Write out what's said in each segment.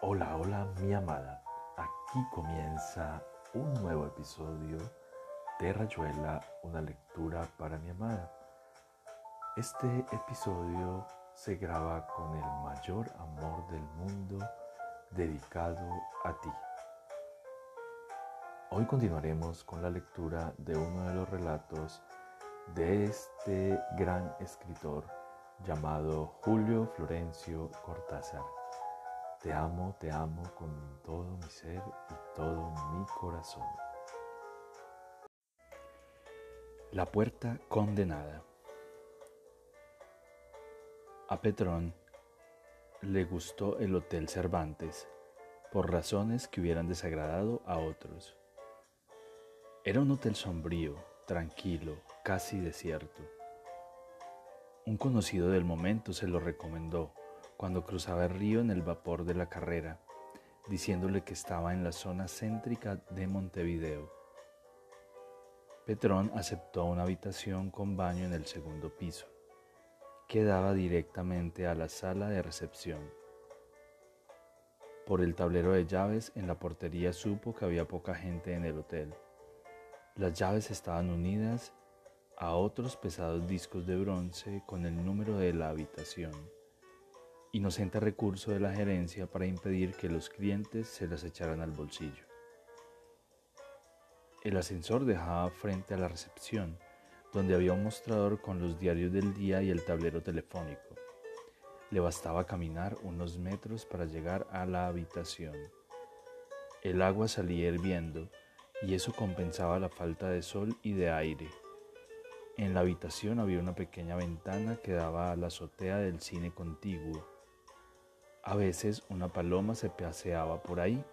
Hola, hola mi amada. Aquí comienza un nuevo episodio de Rayuela, una lectura para mi amada. Este episodio se graba con el mayor amor del mundo dedicado a ti. Hoy continuaremos con la lectura de uno de los relatos de este gran escritor llamado Julio Florencio Cortázar. Te amo, te amo con todo mi ser y todo mi corazón. La puerta condenada. A Petrón le gustó el Hotel Cervantes por razones que hubieran desagradado a otros. Era un hotel sombrío, tranquilo, casi desierto. Un conocido del momento se lo recomendó cuando cruzaba el río en el vapor de la carrera, diciéndole que estaba en la zona céntrica de Montevideo. Petrón aceptó una habitación con baño en el segundo piso, que daba directamente a la sala de recepción. Por el tablero de llaves en la portería supo que había poca gente en el hotel. Las llaves estaban unidas a otros pesados discos de bronce con el número de la habitación. Inocente recurso de la gerencia para impedir que los clientes se las echaran al bolsillo. El ascensor dejaba frente a la recepción, donde había un mostrador con los diarios del día y el tablero telefónico. Le bastaba caminar unos metros para llegar a la habitación. El agua salía hirviendo y eso compensaba la falta de sol y de aire. En la habitación había una pequeña ventana que daba a la azotea del cine contiguo. A veces una paloma se paseaba por ahí.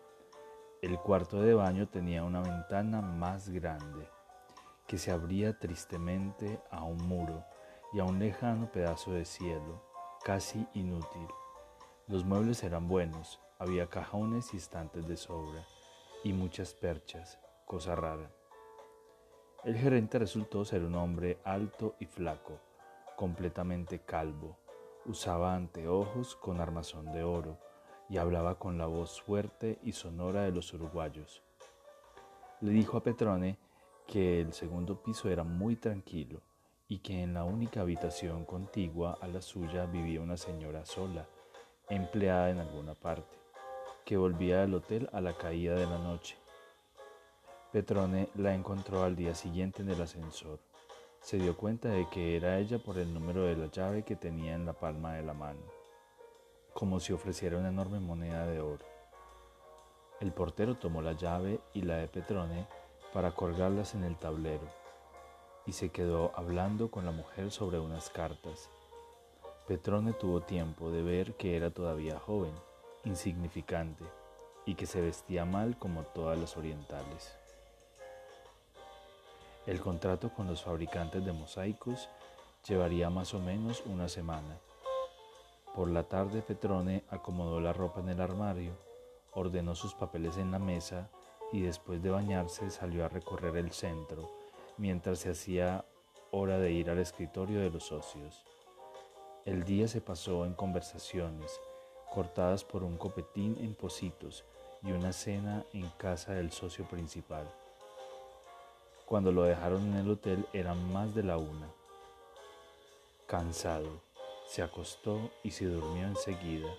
El cuarto de baño tenía una ventana más grande, que se abría tristemente a un muro y a un lejano pedazo de cielo, casi inútil. Los muebles eran buenos, había cajones y estantes de sobra, y muchas perchas, cosa rara. El gerente resultó ser un hombre alto y flaco, completamente calvo. Usaba anteojos con armazón de oro y hablaba con la voz fuerte y sonora de los uruguayos. Le dijo a Petrone que el segundo piso era muy tranquilo y que en la única habitación contigua a la suya vivía una señora sola, empleada en alguna parte, que volvía del hotel a la caída de la noche Petrone la encontró al día siguiente en el ascensor. Se dio cuenta de que era ella por el número de la llave que tenía en la palma de la mano, como si ofreciera una enorme moneda de oro. El portero tomó la llave y la de Petrone para colgarlas en el tablero y se quedó hablando con la mujer sobre unas cartas. Petrone tuvo tiempo de ver que era todavía joven, insignificante y que se vestía mal como todas las orientales. El contrato con los fabricantes de mosaicos llevaría más o menos una semana. Por la tarde Petrone acomodó la ropa en el armario, ordenó sus papeles en la mesa y después de bañarse salió a recorrer el centro mientras se hacía hora de ir al escritorio de los socios. El día se pasó en conversaciones, cortadas por un copetín en Positos y una cena en casa del socio principal. Cuando lo dejaron en el hotel eran más de la una. Cansado, se acostó y se durmió enseguida.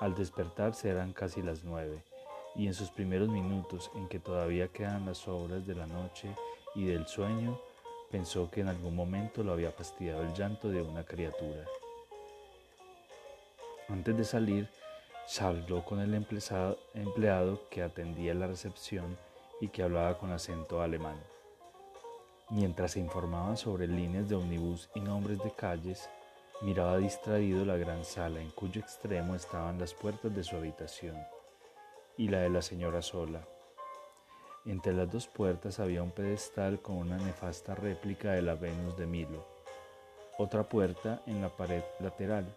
Al despertarse eran casi las nueve, y en sus primeros minutos en que todavía quedan las obras de la noche y del sueño, pensó que en algún momento lo había fastidiado el llanto de una criatura. Antes de salir, habló con el empleado que atendía la recepción y que hablaba con acento alemán. Mientras se informaba sobre líneas de ómnibus y nombres de calles, miraba distraído la gran sala en cuyo extremo estaban las puertas de su habitación y la de la señora sola. Entre las dos puertas había un pedestal con una nefasta réplica de la Venus de Milo. Otra puerta en la pared lateral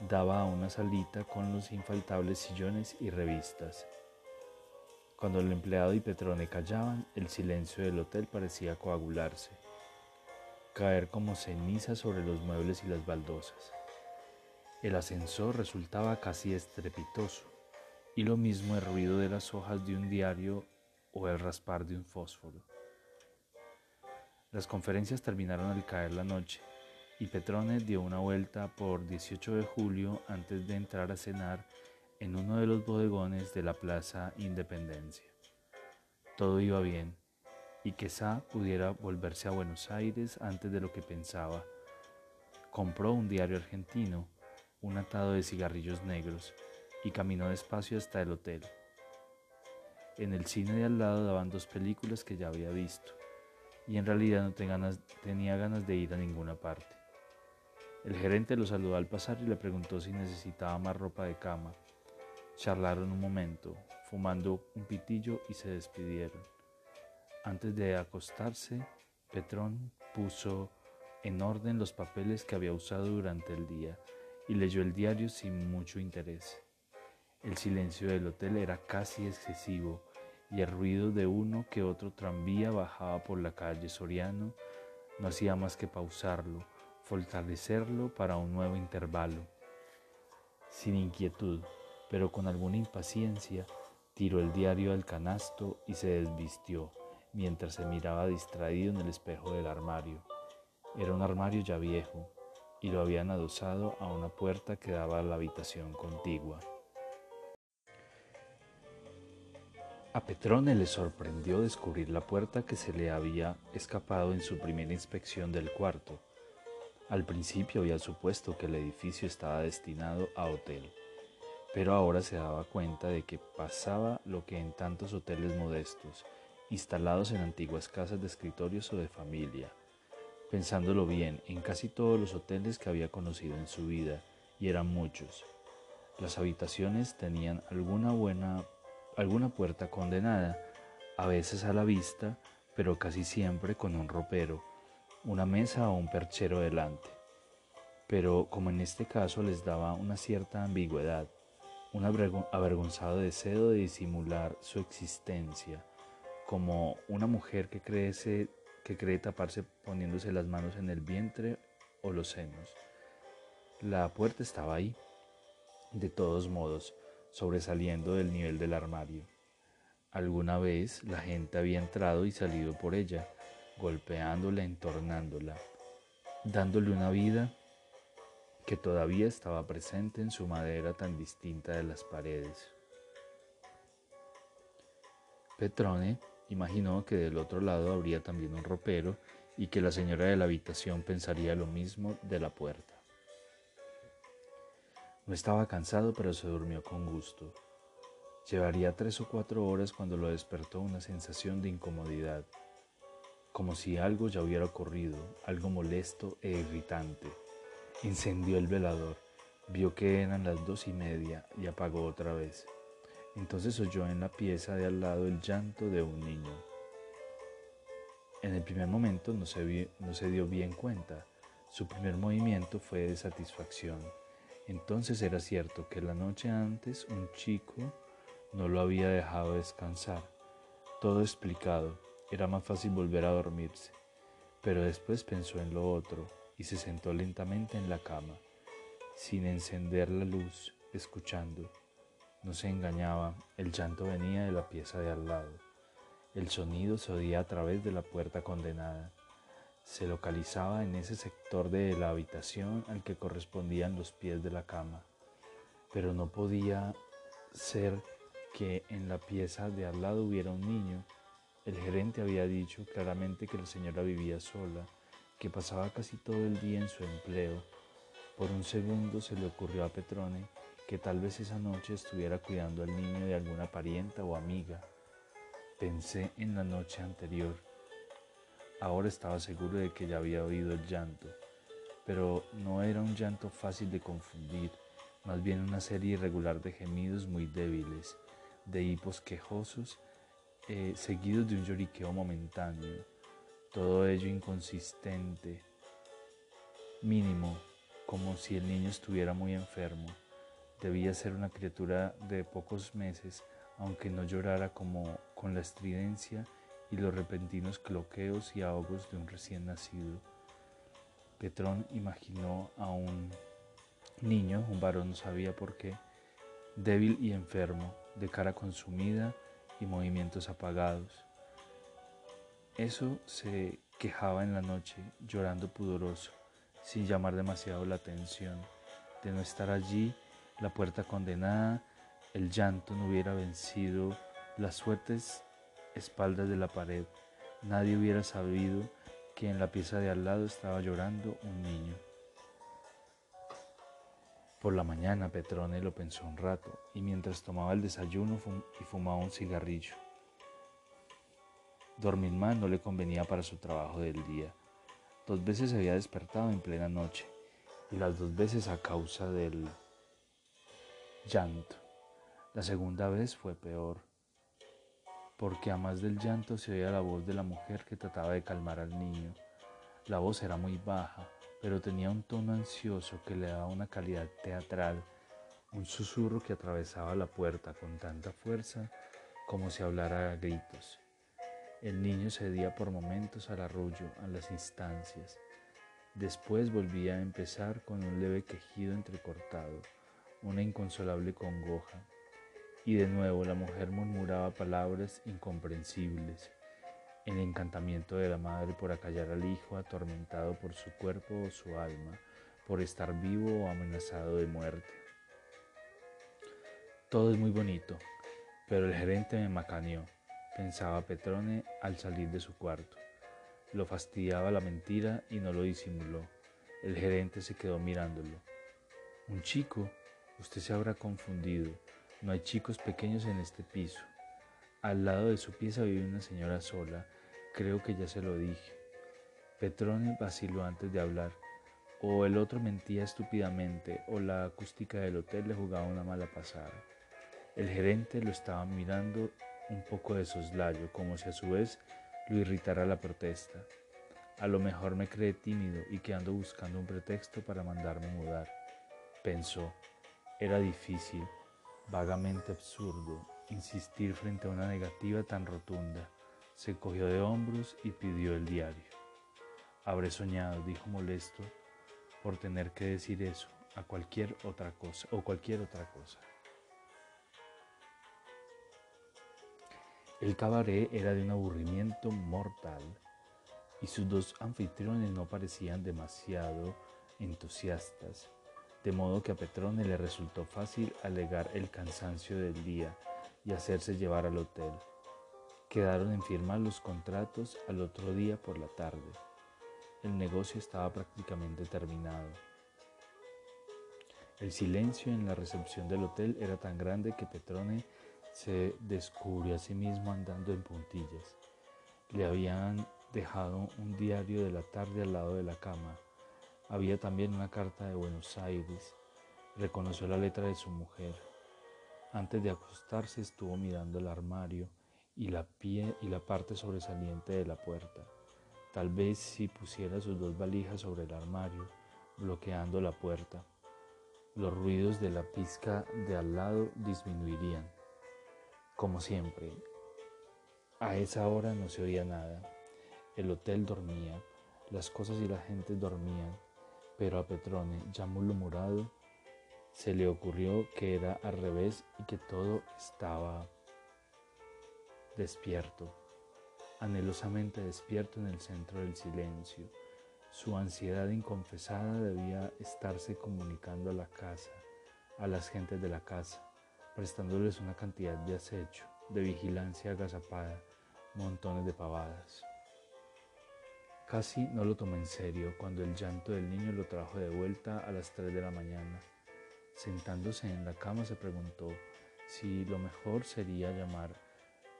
daba a una salita con los infaltables sillones y revistas. Cuando el empleado y Petrone callaban, el silencio del hotel parecía coagularse, caer como ceniza sobre los muebles y las baldosas. El ascensor resultaba casi estrepitoso, y lo mismo el ruido de las hojas de un diario o el raspar de un fósforo. Las conferencias terminaron al caer la noche y Petrone dio una vuelta por 18 de julio antes de entrar a cenar en uno de los bodegones de la Plaza Independencia. Todo iba bien y quizá pudiera volverse a Buenos Aires antes de lo que pensaba. Compró un diario argentino, un atado de cigarrillos negros y caminó despacio hasta el hotel. En el cine de al lado daban dos películas que ya había visto y en realidad no tenía ganas de ir a ninguna parte. El gerente lo saludó al pasar y le preguntó si necesitaba más ropa de cama. Charlaron un momento, fumando un pitillo y se despidieron. Antes de acostarse, Petrón puso en orden los papeles que había usado durante el día y leyó el diario sin mucho interés. El silencio del hotel era casi excesivo y el ruido de uno que otro tranvía bajaba por la calle Soriano no hacía más que pausarlo, fortalecerlo para un nuevo intervalo. Sin inquietud, pero con alguna impaciencia, tiró el diario al canasto y se desvistió mientras se miraba distraído en el espejo del armario. Era un armario ya viejo y lo habían adosado a una puerta que daba a la habitación contigua. A Petrone le sorprendió descubrir la puerta que se le había escapado en su primera inspección del cuarto. Al principio había supuesto que el edificio estaba destinado a hotel, pero ahora se daba cuenta de que pasaba lo que en tantos hoteles modestos, instalados en antiguas casas de escritorios o de familia. Pensándolo bien, en casi todos los hoteles que había conocido en su vida, y eran muchos, las habitaciones tenían alguna buena alguna puerta condenada, a veces a la vista, pero casi siempre con un ropero, una mesa o un perchero delante. Pero como en este caso les daba una cierta ambigüedad, un avergonzado deseo de disimular su existencia, como una mujer que, crece, que cree taparse poniéndose las manos en el vientre o los senos. La puerta estaba ahí, de todos modos, sobresaliendo del nivel del armario. Alguna vez la gente había entrado y salido por ella, golpeándola, entornándola, dándole una vida que todavía estaba presente en su madera tan distinta de las paredes. Petrone imaginó que del otro lado habría también un ropero y que la señora de la habitación pensaría lo mismo de la puerta. No estaba cansado, pero se durmió con gusto. Llevaría tres o cuatro horas cuando lo despertó una sensación de incomodidad, como si algo ya hubiera ocurrido, algo molesto e irritante. Encendió el velador, vio que eran las dos y media y apagó otra vez. Entonces oyó en la pieza de al lado el llanto de un niño. En el primer momento no se, no se dio bien cuenta. Su primer movimiento fue de satisfacción. Entonces era cierto que la noche antes un chico no lo había dejado descansar. Todo explicado, era más fácil volver a dormirse. Pero después pensó en lo otro se sentó lentamente en la cama, sin encender la luz, escuchando. No se engañaba, el llanto venía de la pieza de al lado. El sonido se oía a través de la puerta condenada se localizaba en ese sector de la habitación al que correspondían los pies de la cama, pero no podía ser que en la pieza de al lado hubiera un niño. El gerente había dicho claramente que la señora vivía sola, que pasaba casi todo el día en su empleo. Por un segundo se le ocurrió a Petrone que tal vez esa noche estuviera cuidando al niño de alguna parienta o amiga. Pensé en la noche anterior Ahora estaba seguro de que ya había oído el llanto, pero no era un llanto fácil de confundir, más bien una serie irregular de gemidos muy débiles, de hipos quejosos, eh, seguidos de un lloriqueo momentáneo, todo ello inconsistente, mínimo, como si el niño estuviera muy enfermo. Debía ser una criatura de pocos meses, aunque no llorara como con la estridencia y los repentinos cloqueos y ahogos de un recién nacido. Petrón imaginó a un niño, un varón no sabía por qué, débil y enfermo, de cara consumida y movimientos apagados. Eso se quejaba en la noche, llorando pudoroso, sin llamar demasiado la atención. De no estar allí, la puerta condenada, el llanto no hubiera vencido las suertes espaldas de la pared. Nadie hubiera sabido que en la pieza de al lado estaba llorando un niño. Por la mañana Petrone lo pensó un rato y mientras tomaba el desayuno y fumaba un cigarrillo. Dormir mal no le convenía para su trabajo del día. Dos veces se había despertado en plena noche y las dos veces a causa del llanto. La segunda vez fue peor, porque a más del llanto se oía la voz de la mujer que trataba de calmar al niño. La voz era muy baja, pero tenía un tono ansioso que le daba una calidad teatral, un susurro que atravesaba la puerta con tanta fuerza como si hablara a gritos. El niño cedía por momentos al arrullo, a las instancias. Después volvía a empezar con un leve quejido entrecortado, una inconsolable congoja. Y de nuevo la mujer murmuraba palabras incomprensibles, el encantamiento de la madre por acallar al hijo atormentado por su cuerpo o su alma, por estar vivo o amenazado de muerte. Todo es muy bonito, pero el gerente me macaneó pensaba Petrone al salir de su cuarto. Lo fastidiaba la mentira y no lo disimuló. El gerente se quedó mirándolo. Un chico, usted se habrá confundido. No hay chicos pequeños en este piso. Al lado de su pieza vive una señora sola. Creo que ya se lo dije. Petrone vaciló antes de hablar. O el otro mentía estúpidamente, o la acústica del hotel le jugaba una mala pasada. El gerente lo estaba mirando un poco de soslayo, como si a su vez lo irritara la protesta. A lo mejor me cree tímido y que ando buscando un pretexto para mandarme mudar. Pensó, era difícil, vagamente absurdo, insistir frente a una negativa tan rotunda. Se cogió de hombros y pidió el diario. Habré soñado, dijo molesto, por tener que decir eso a cualquier otra cosa o cualquier otra cosa. El cabaret era de un aburrimiento mortal y sus dos anfitriones no parecían demasiado entusiastas, de modo que a Petrone le resultó fácil alegar el cansancio del día y hacerse llevar al hotel. Quedaron en firmar los contratos al otro día por la tarde. El negocio estaba prácticamente terminado. El silencio en la recepción del hotel era tan grande que Petrone se descubrió a sí mismo andando en puntillas. Le habían dejado un diario de la tarde al lado de la cama. Había también una carta de Buenos Aires. Reconoció la letra de su mujer. Antes de acostarse estuvo mirando el armario y la pie y la parte sobresaliente de la puerta. Tal vez si pusiera sus dos valijas sobre el armario, bloqueando la puerta, los ruidos de la pizca de al lado disminuirían. Como siempre, a esa hora no se oía nada. El hotel dormía, las cosas y la gente dormían, pero a Petrone, ya murmurado, se le ocurrió que era al revés y que todo estaba despierto, anhelosamente despierto en el centro del silencio. Su ansiedad inconfesada debía estarse comunicando a la casa, a las gentes de la casa prestándoles una cantidad de acecho, de vigilancia agazapada, montones de pavadas. Casi no lo tomó en serio cuando el llanto del niño lo trajo de vuelta a las 3 de la mañana. Sentándose en la cama se preguntó si lo mejor sería llamar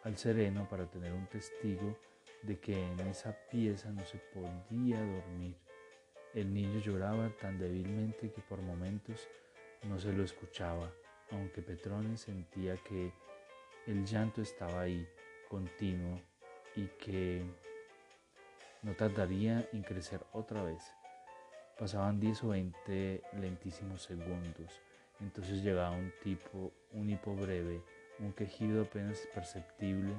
al sereno para tener un testigo de que en esa pieza no se podía dormir. El niño lloraba tan débilmente que por momentos no se lo escuchaba aunque Petrone sentía que el llanto estaba ahí, continuo, y que no tardaría en crecer otra vez. Pasaban 10 o 20 lentísimos segundos, entonces llegaba un tipo, un hipo breve, un quejido apenas perceptible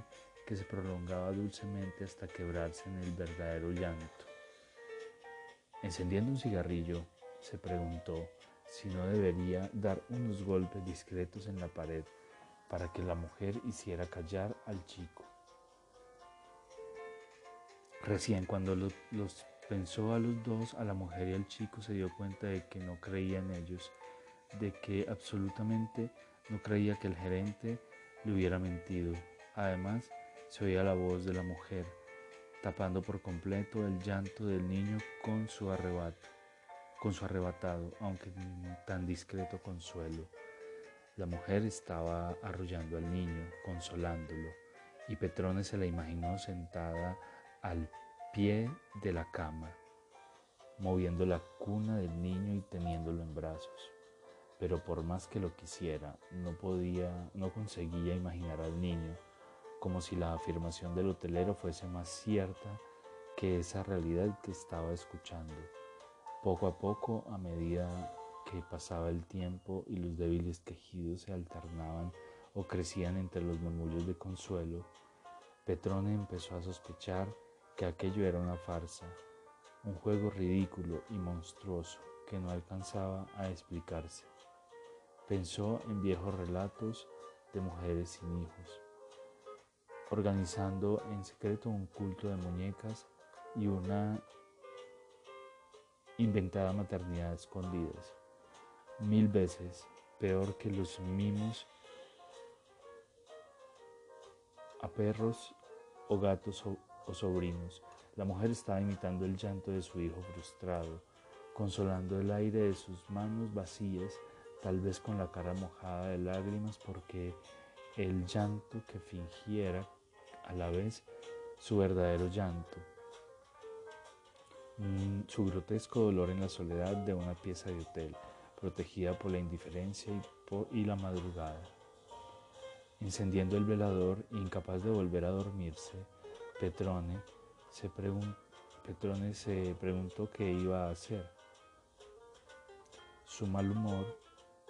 que se prolongaba dulcemente hasta quebrarse en el verdadero llanto. Encendiendo un cigarrillo, se preguntó si no debería dar unos golpes discretos en la pared para que la mujer hiciera callar al chico. Recién cuando los, pensó a los dos, a la mujer y al chico, se dio cuenta de que no creía en ellos, de que absolutamente no creía que el gerente le hubiera mentido. Además, se oía la voz de la mujer, tapando por completo el llanto del niño con su arrebato, con su arrebatado, aunque tan discreto consuelo. La mujer estaba arrullando al niño, consolándolo, y Petrone se la imaginó sentada al pie de la cama, moviendo la cuna del niño y teniéndolo en brazos. Pero por más que lo quisiera, no podía, no conseguía imaginar al niño como si la afirmación del hotelero fuese más cierta que esa realidad que estaba escuchando. Poco a poco, a medida que pasaba el tiempo y los débiles quejidos se alternaban o crecían entre los murmullos de consuelo, Petrone empezó a sospechar que aquello era una farsa, un juego ridículo y monstruoso que no alcanzaba a explicarse. Pensó en viejos relatos de mujeres sin hijos, organizando en secreto un culto de muñecas y una inventada maternidad escondidas mil veces peor que los mimos a perros o gatos o, sobrinos. La mujer estaba imitando el llanto de su hijo frustrado, consolando el aire de sus manos vacías, tal vez con la cara mojada de lágrimas, porque el llanto que fingiera a la vez su verdadero llanto, su grotesco dolor en la soledad de una pieza de hotel protegida por la indiferencia y, la madrugada. Encendiendo el velador, incapaz de volver a dormirse, Petrone se, Petrone se preguntó qué iba a hacer. Su mal humor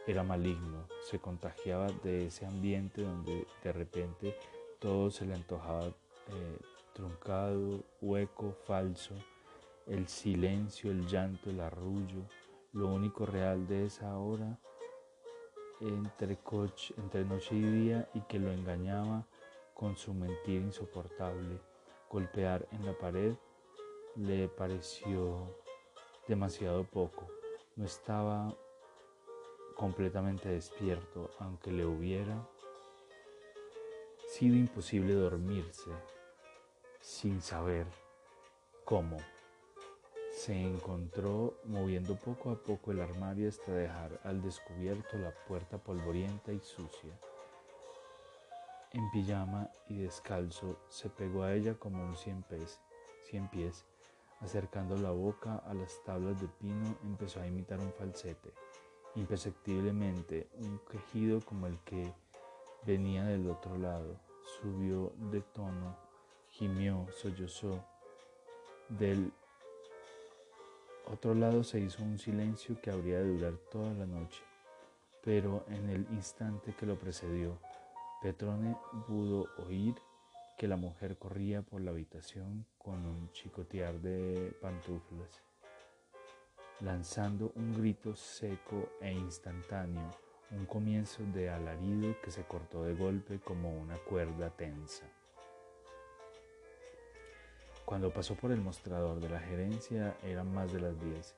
era maligno, se contagiaba de ese ambiente donde de repente todo se le antojaba eh, truncado, hueco, falso, el silencio, el llanto, el arrullo, lo único real de esa hora entre, entre noche y día y que lo engañaba con su mentira insoportable. Golpear en la pared le pareció demasiado poco. No estaba completamente despierto, aunque le hubiera sido imposible dormirse sin saber cómo se encontró moviendo poco a poco el armario hasta dejar al descubierto la puerta polvorienta y sucia. En pijama y descalzo se pegó a ella como un cien pies, cien pies. Acercando la boca a las tablas de pino empezó a imitar un falsete. Imperceptiblemente un quejido como el que venía del otro lado. Subió de tono, gimió, sollozó. Del otro lado se hizo un silencio que habría de durar toda la noche, pero en el instante que lo precedió, Petrone pudo oír que la mujer corría por la habitación con un chicotear de pantuflas, lanzando un grito seco e instantáneo, un comienzo de alarido que se cortó de golpe como una cuerda tensa. Cuando pasó por el mostrador de la gerencia eran más de las 10.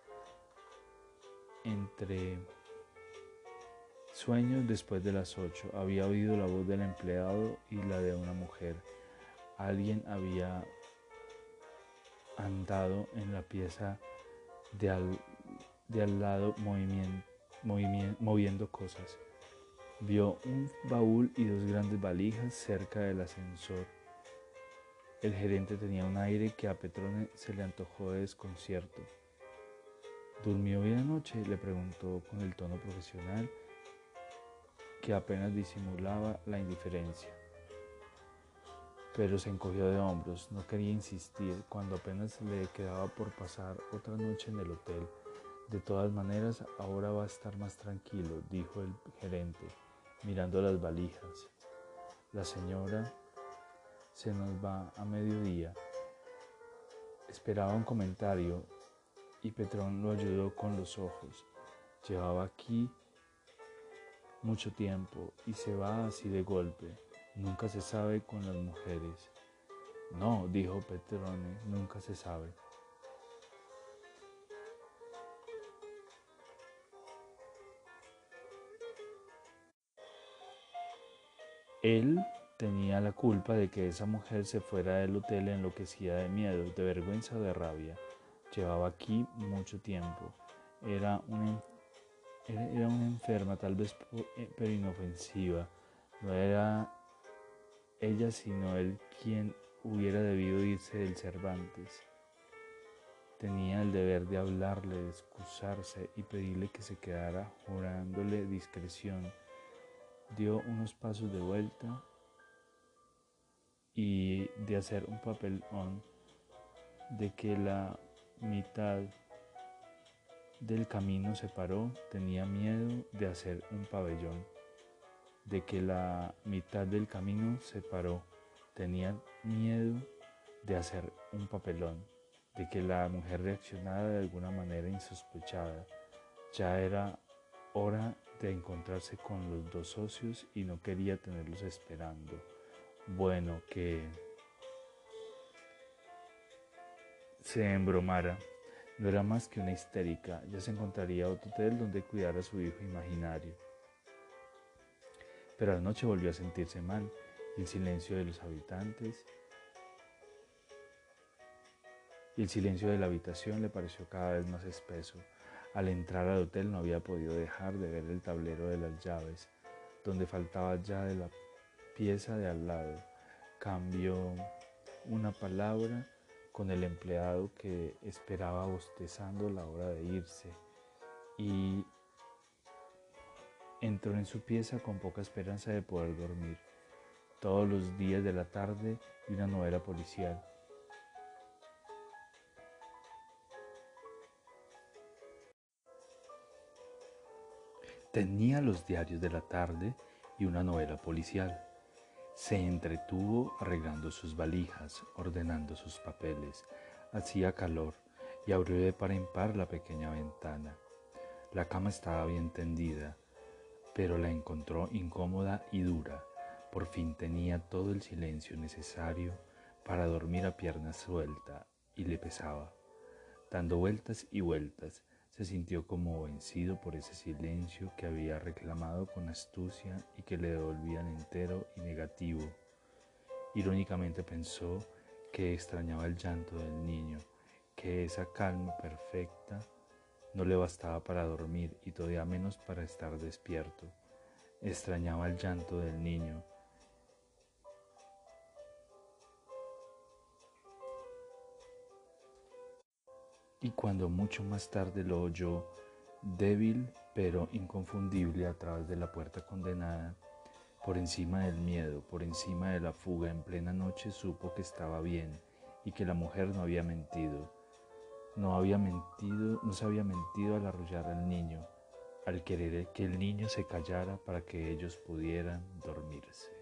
Entre sueños después de las 8 había oído la voz del empleado y la de una mujer. Alguien había andado en la pieza de al, de al lado moviendo cosas. Vio un baúl y dos grandes valijas cerca del ascensor el gerente tenía un aire que a Petrone se le antojó de desconcierto. ¿Durmió bien anoche? le preguntó con el tono profesional que apenas disimulaba la indiferencia. Pero se encogió de hombros, no quería insistir cuando apenas le quedaba por pasar otra noche en el hotel. De todas maneras, ahora va a estar más tranquilo, dijo el gerente, mirando las valijas. La señora se nos va a mediodía. Esperaba un comentario y Petrón lo ayudó con los ojos. Llevaba aquí mucho tiempo y se va así de golpe. Nunca se sabe con las mujeres. No, dijo Petrone, nunca se sabe. Él tenía la culpa de que esa mujer se fuera del hotel enloquecida de miedo, de vergüenza o de rabia. Llevaba aquí mucho tiempo. Era una, era una enferma, tal vez eh, pero inofensiva. No era ella sino él quien hubiera debido irse del Cervantes. Tenía el deber de hablarle, de excusarse y pedirle que se quedara jurándole discreción. Dio unos pasos de vuelta y de hacer un papelón de que la mitad del camino se paró, tenía miedo de hacer un pabellón, de que la mitad del camino se paró, tenía miedo de hacer un papelón, de que la mujer reaccionara de alguna manera insospechada. Ya era hora de encontrarse con los dos socios y no quería tenerlos esperando. Bueno, que se embromara. No era más que una histérica. Ya se encontraría otro hotel donde cuidar a su hijo imaginario. Pero a la noche volvió a sentirse mal. El silencio de los habitantes y el silencio de la habitación le pareció cada vez más espeso. Al entrar al hotel no había podido dejar de ver el tablero de las llaves, donde faltaba ya de la pieza de al lado. Cambió una palabra con el empleado que esperaba bostezando la hora de irse y entró en su pieza con poca esperanza de poder dormir. Todos los días de la tarde y una novela policial. Tenía los diarios de la tarde y una novela policial. Se entretuvo arreglando sus valijas, ordenando sus papeles. Hacía calor y abrió de par en par la pequeña ventana. La cama estaba bien tendida, pero la encontró incómoda y dura. Por fin tenía todo el silencio necesario para dormir a pierna suelta y le pesaba. Dando vueltas y vueltas, se sintió como vencido por ese silencio que había reclamado con astucia y que le devolvían entero y negativo. Irónicamente pensó que extrañaba el llanto del niño, que esa calma perfecta no le bastaba para dormir y todavía menos para estar despierto. Extrañaba el llanto del niño, y cuando mucho más tarde lo oyó, débil pero inconfundible a través de la puerta condenada, por encima del miedo, por encima de la fuga en plena noche, supo que estaba bien y que la mujer no había mentido. No había mentido, no se había mentido al arrullar al niño, al querer que el niño se callara para que ellos pudieran dormirse.